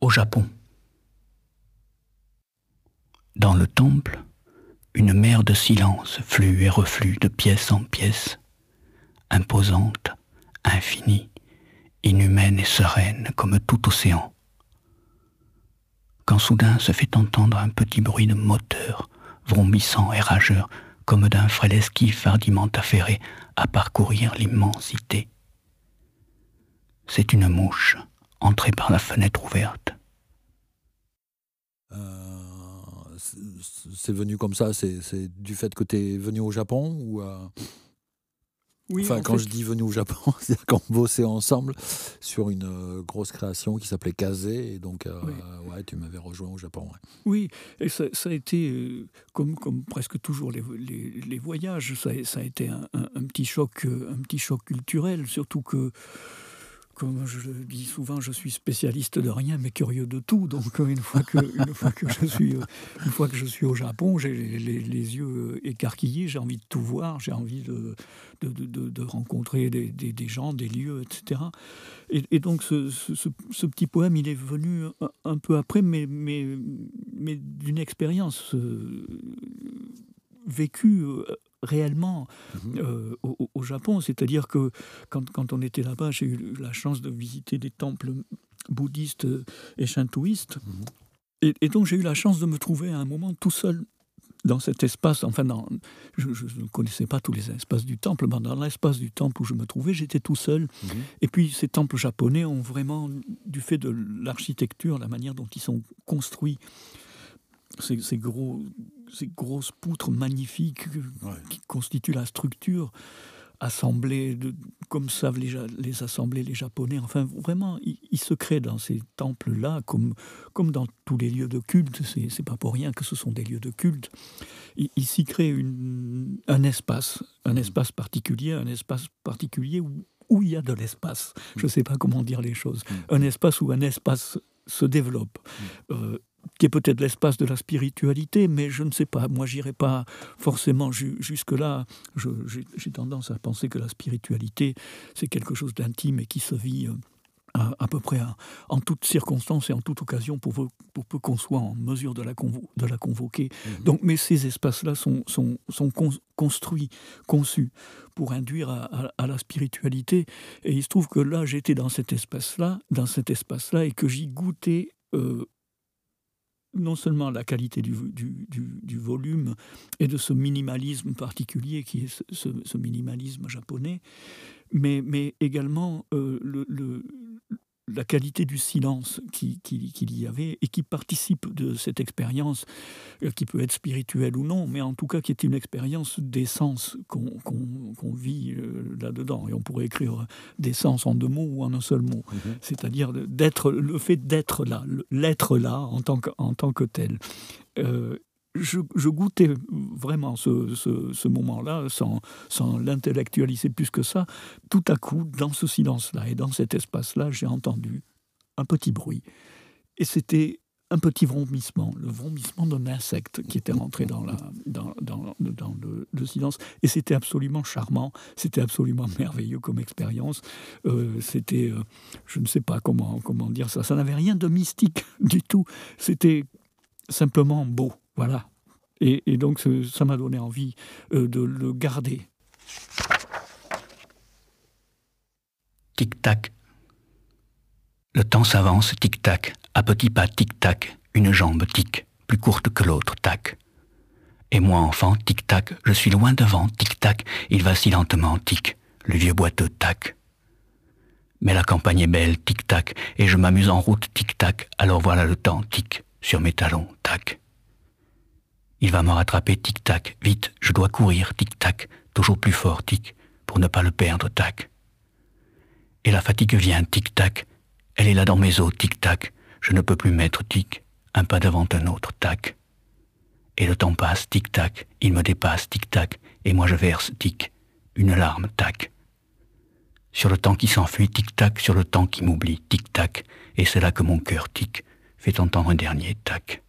Au Japon. Dans le temple, une mer de silence flux et reflue de pièce en pièce, imposante, infinie, inhumaine et sereine comme tout océan. Quand soudain se fait entendre un petit bruit de moteur, vrombissant et rageur, comme d'un frêle esquif hardiment affairé à parcourir l'immensité. C'est une mouche entrée par la fenêtre ouverte. Euh, c'est venu comme ça, c'est du fait que tu es venu au Japon ou euh, enfin, quand je dis venu au Japon, c'est qu'on bossait ensemble sur une euh, grosse création qui s'appelait Kazé, et donc euh, ouais, tu m'avais rejoint au Japon. Oui, et ça, a été, euh, comme, comme presque toujours les, les, voyages, ça, ça, a été un, un, petit choc, un petit choc culturel, surtout que comme je le dis souvent, je suis spécialiste de rien, mais curieux de tout. Donc une fois que, une fois que, je, suis, au Japon, j'ai les, yeux écarquillés, j'ai envie de tout voir, j'ai envie de, rencontrer des, gens, des lieux, etc. Et, donc ce, petit poème, il est venu un, peu après, mais, d'une expérience euh, vécue euh, réellement mhm. euh, au, Japon. C'est-à-dire que quand, quand, on était là-bas, j'ai eu la chance de visiter des temples bouddhistes et shintoïstes. Mhm. et, donc j'ai eu la chance de me trouver à un moment tout seul dans cet espace, enfin, je, ne connaissais pas tous les espaces du temple, mais dans l'espace du temple où je me trouvais, j'étais tout seul. Mhm. Et puis, ces temples japonais ont vraiment, du fait de l'architecture, la manière dont ils sont construits, ces, gros, ces grosses poutres magnifiques qui constituent la structure, assemblées de, comme savent les, les assembler les Japonais. Enfin, vraiment, ils, se créent dans ces temples-là, comme, comme dans tous les lieux de culte. C'est pas pour rien que ce sont des lieux de culte. Il, s'y crée une, un espace, un espace particulier, un espace particulier où, où il y a de l'espace. Je ne sais pas comment dire les choses. Mm. Un espace où un espace se développe. Euh, qui est peut-être l'espace de la spiritualité, mais je ne sais pas. Moi, j'irai pas forcément jusque-là. J'ai tendance à penser que la spiritualité, c'est quelque chose d'intime et qui se vit euh, à, peu près en toutes circonstances et en toute occasion pour, pour peu qu'on soit en mesure de la, de la convoquer. Mhm. Donc, mais ces espaces-là sont, sont, sont construits, conçus pour induire à, la spiritualité. Et il se trouve que là, j'étais dans cet espace-là, dans cet espace-là, et que j'y goûtais euh, non seulement la qualité du, du, volume et de ce minimalisme particulier qui est ce, minimalisme japonais, mais, mais également euh, le, la qualité du silence qu'il qui, y avait et qui participe de cette expérience, euh, qui peut être spirituelle ou non, mais en tout cas qui est une expérience d'essence qu'on vit euh, là-dedans. Et on pourrait écrire d'essence en deux mots ou en un seul mot. Mhm. C'est-à-dire d'être le fait d'être là, l'être là en tant que, en tant que tel. Euh, je, goûtais vraiment ce, moment-là, sans, l'intellectualiser plus que ça. Tout à coup, dans ce silence-là et dans cet espace-là, j'ai entendu un petit bruit. Et c'était un petit vrombissement, le vrombissement d'un insecte qui était rentré dans, le, silence. Et c'était absolument charmant, c'était absolument merveilleux comme expérience. Euh, c'était, euh, je ne sais pas comment dire ça, ça n'avait rien de mystique du tout. C'était simplement beau. Voilà. Et, donc ça m'a donné envie euh, de le garder. Tic-tac. Le temps s'avance, tic-tac, à petits pas, tic-tac, une jambe, tic, plus courte que l'autre, tac. Et moi, enfant, tic-tac, je suis loin devant, tic-tac, il vacille lentement, tic, le vieux boiteux, tac. Mais la campagne est belle, tic-tac, et je m'amuse en route, tic-tac, alors voilà le temps, tic, sur mes talons, tac. Il va me rattraper, tic-tac, vite, je dois courir, tic-tac, toujours plus fort, tic, pour ne pas le perdre, tac. Et la fatigue vient, tic-tac, elle est là dans mes os, tic-tac, je ne peux plus mettre, tic, un pas devant un autre, tac. Et le temps passe, tic-tac, il me dépasse, tic-tac, et moi je verse, tic, une larme, tac. Sur le temps qui s'enfuit, tic-tac, sur le temps qui m'oublie, tic-tac, et c'est là que mon cœur, tic, fait entendre un dernier, tac.